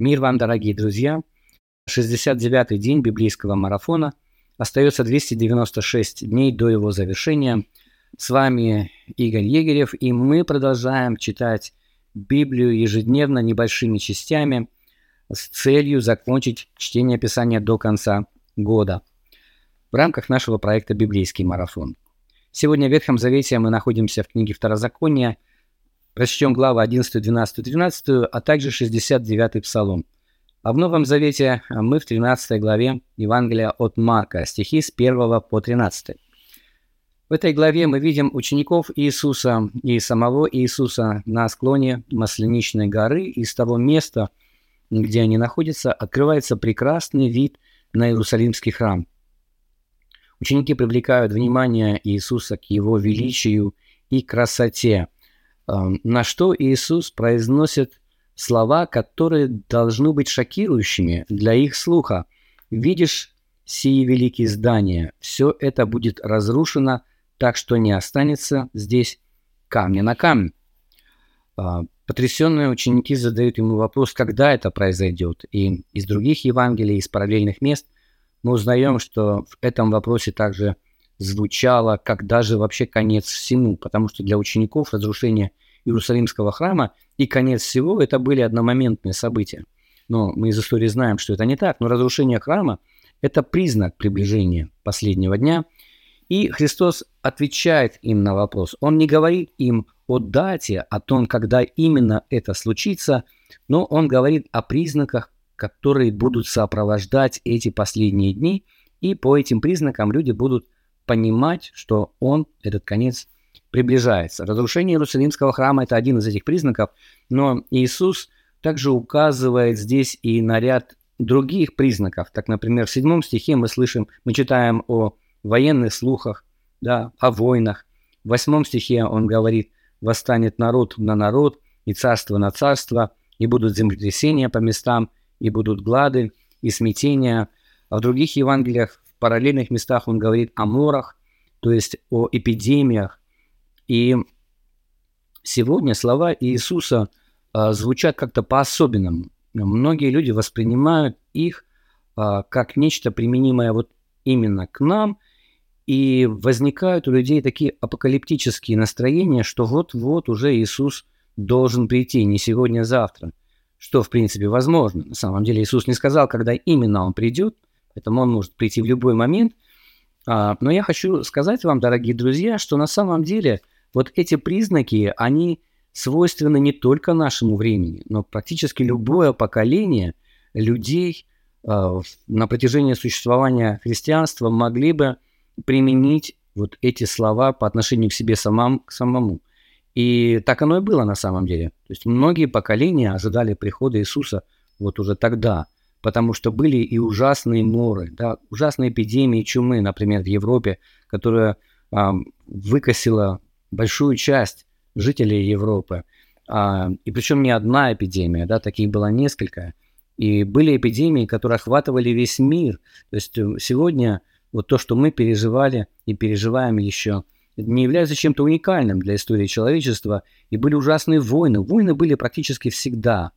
Мир вам, дорогие друзья! 69-й день библейского марафона. Остается 296 дней до его завершения. С вами Игорь Егерев, и мы продолжаем читать Библию ежедневно небольшими частями с целью закончить чтение Писания до конца года в рамках нашего проекта «Библейский марафон». Сегодня в Ветхом Завете мы находимся в книге Второзакония – Прочтем главы 11, 12, 13, а также 69 Псалом. А в Новом Завете мы в 13 главе Евангелия от Марка, стихи с 1 по 13. В этой главе мы видим учеников Иисуса и самого Иисуса на склоне Масленичной горы, и с того места, где они находятся, открывается прекрасный вид на Иерусалимский храм. Ученики привлекают внимание Иисуса к его величию и красоте – на что Иисус произносит слова, которые должны быть шокирующими для их слуха. «Видишь сии великие здания, все это будет разрушено, так что не останется здесь камня на камне». А, потрясенные ученики задают ему вопрос, когда это произойдет. И из других Евангелий, из параллельных мест мы узнаем, что в этом вопросе также звучало, когда же вообще конец всему, потому что для учеников разрушение Иерусалимского храма и конец всего это были одномоментные события. Но мы из истории знаем, что это не так. Но разрушение храма – это признак приближения последнего дня. И Христос отвечает им на вопрос. Он не говорит им о дате, о том, когда именно это случится, но он говорит о признаках, которые будут сопровождать эти последние дни, и по этим признакам люди будут понимать, что он, этот конец, приближается. Разрушение Иерусалимского храма – это один из этих признаков, но Иисус также указывает здесь и на ряд других признаков. Так, например, в седьмом стихе мы слышим, мы читаем о военных слухах, да, о войнах. В восьмом стихе он говорит, восстанет народ на народ, и царство на царство, и будут землетрясения по местам, и будут глады, и смятения. А в других Евангелиях, параллельных местах он говорит о морах, то есть о эпидемиях, и сегодня слова Иисуса а, звучат как-то по-особенному. Многие люди воспринимают их а, как нечто применимое вот именно к нам, и возникают у людей такие апокалиптические настроения, что вот-вот уже Иисус должен прийти, не сегодня, а завтра. Что, в принципе, возможно. На самом деле Иисус не сказал, когда именно Он придет, поэтому Он может прийти в любой момент. А, но я хочу сказать вам, дорогие друзья, что на самом деле – вот эти признаки, они свойственны не только нашему времени, но практически любое поколение людей э, на протяжении существования христианства могли бы применить вот эти слова по отношению к себе самам, к самому. И так оно и было на самом деле. То есть многие поколения ожидали прихода Иисуса вот уже тогда, потому что были и ужасные моры, да, ужасные эпидемии чумы, например, в Европе, которая э, выкосила большую часть жителей Европы. А, и причем не одна эпидемия, да, таких было несколько. И были эпидемии, которые охватывали весь мир. То есть э, сегодня вот то, что мы переживали и переживаем еще, не является чем-то уникальным для истории человечества. И были ужасные войны. Войны были практически всегда.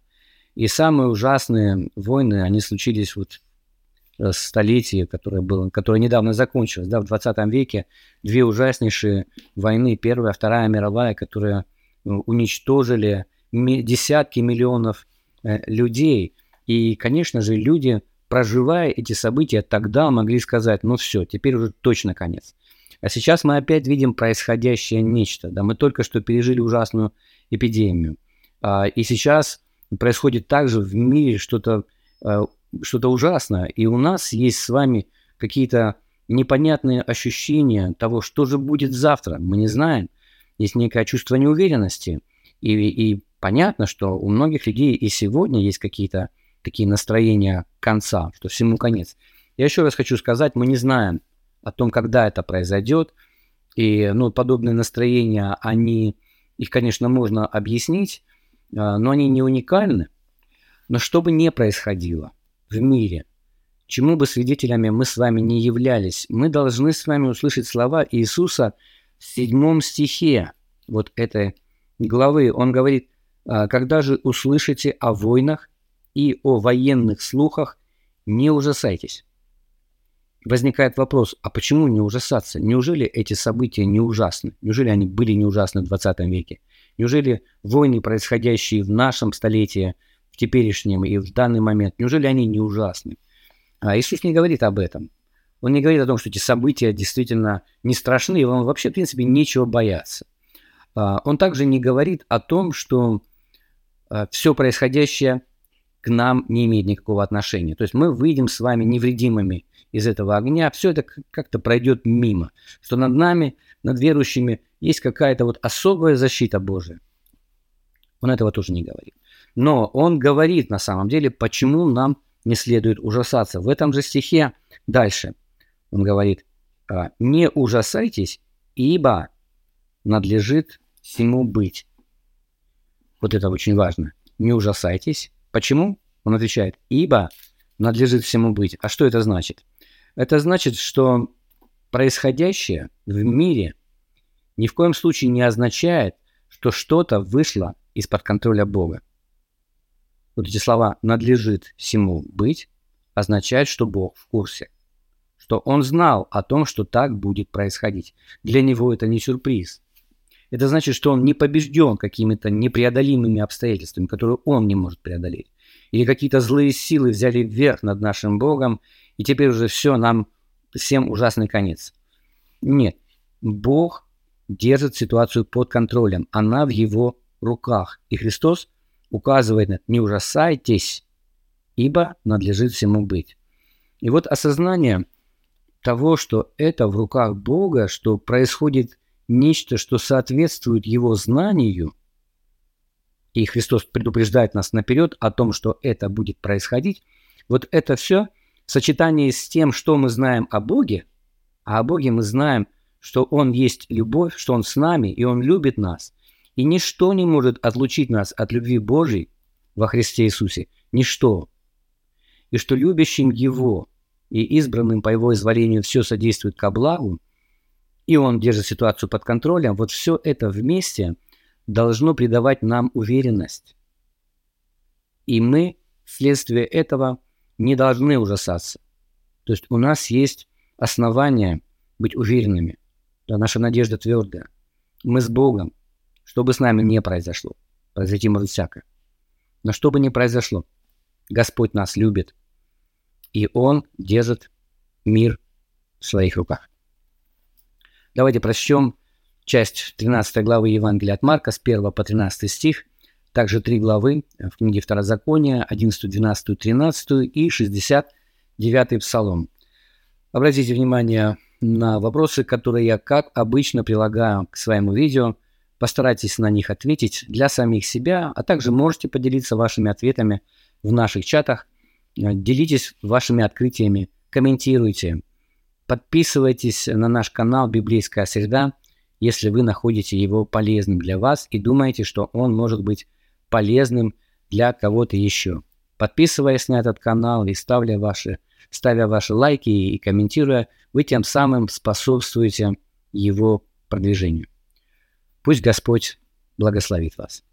И самые ужасные войны, они случились вот Э, столетие, которое, было, которое недавно закончилось, да, в 20 веке, две ужаснейшие войны, Первая, Вторая мировая, которые э, уничтожили десятки миллионов э, людей. И, конечно же, люди, проживая эти события, тогда могли сказать, ну все, теперь уже точно конец. А сейчас мы опять видим происходящее нечто. Да, мы только что пережили ужасную эпидемию. А, и сейчас происходит также в мире что-то что-то ужасное, и у нас есть с вами какие-то непонятные ощущения того, что же будет завтра, мы не знаем. Есть некое чувство неуверенности, и, и понятно, что у многих людей и сегодня есть какие-то такие настроения конца, что всему конец. Я еще раз хочу сказать, мы не знаем о том, когда это произойдет, и ну, подобные настроения, они, их, конечно, можно объяснить, но они не уникальны. Но что бы ни происходило – в мире. Чему бы свидетелями мы с вами не являлись, мы должны с вами услышать слова Иисуса в седьмом стихе вот этой главы. Он говорит, «А когда же услышите о войнах и о военных слухах не ужасайтесь. Возникает вопрос, а почему не ужасаться? Неужели эти события не ужасны? Неужели они были не ужасны в 20 веке? Неужели войны, происходящие в нашем столетии, в теперешнем и в данный момент, неужели они не ужасны? А Иисус не говорит об этом. Он не говорит о том, что эти события действительно не страшны, и вам вообще, в принципе, нечего бояться. А, он также не говорит о том, что а, все происходящее к нам не имеет никакого отношения. То есть мы выйдем с вами невредимыми из этого огня, все это как-то пройдет мимо. Что над нами, над верующими есть какая-то вот особая защита Божия. Он этого тоже не говорит. Но он говорит на самом деле, почему нам не следует ужасаться. В этом же стихе дальше он говорит, «А, не ужасайтесь, ибо надлежит всему быть. Вот это очень важно. Не ужасайтесь, Почему? Он отвечает, ибо надлежит всему быть. А что это значит? Это значит, что происходящее в мире ни в коем случае не означает, что что-то вышло из-под контроля Бога. Вот эти слова «надлежит всему быть» означают, что Бог в курсе, что Он знал о том, что так будет происходить. Для Него это не сюрприз. Это значит, что он не побежден какими-то непреодолимыми обстоятельствами, которые он не может преодолеть. Или какие-то злые силы взяли вверх над нашим Богом, и теперь уже все, нам всем ужасный конец. Нет, Бог держит ситуацию под контролем, она в его руках. И Христос указывает на не ужасайтесь, ибо надлежит всему быть. И вот осознание того, что это в руках Бога, что происходит нечто, что соответствует его знанию, и Христос предупреждает нас наперед о том, что это будет происходить, вот это все в сочетании с тем, что мы знаем о Боге, а о Боге мы знаем, что Он есть любовь, что Он с нами, и Он любит нас, и ничто не может отлучить нас от любви Божьей во Христе Иисусе, ничто, и что любящим Его и избранным по Его изволению все содействует ко благу, и он держит ситуацию под контролем, вот все это вместе должно придавать нам уверенность. И мы вследствие этого не должны ужасаться. То есть у нас есть основания быть уверенными. Да, наша надежда твердая. Мы с Богом. Что бы с нами не произошло. Произойти может всякое. Но что бы ни произошло, Господь нас любит. И Он держит мир в своих руках. Давайте прочтем часть 13 главы Евангелия от Марка с 1 по 13 стих, также три главы в книге Второзакония, 11, 12, 13 и 69 Псалом. Обратите внимание на вопросы, которые я, как обычно, прилагаю к своему видео. Постарайтесь на них ответить для самих себя, а также можете поделиться вашими ответами в наших чатах. Делитесь вашими открытиями, комментируйте, Подписывайтесь на наш канал «Библейская среда», если вы находите его полезным для вас и думаете, что он может быть полезным для кого-то еще. Подписываясь на этот канал и ставля ваши, ставя ваши лайки и комментируя, вы тем самым способствуете его продвижению. Пусть Господь благословит вас.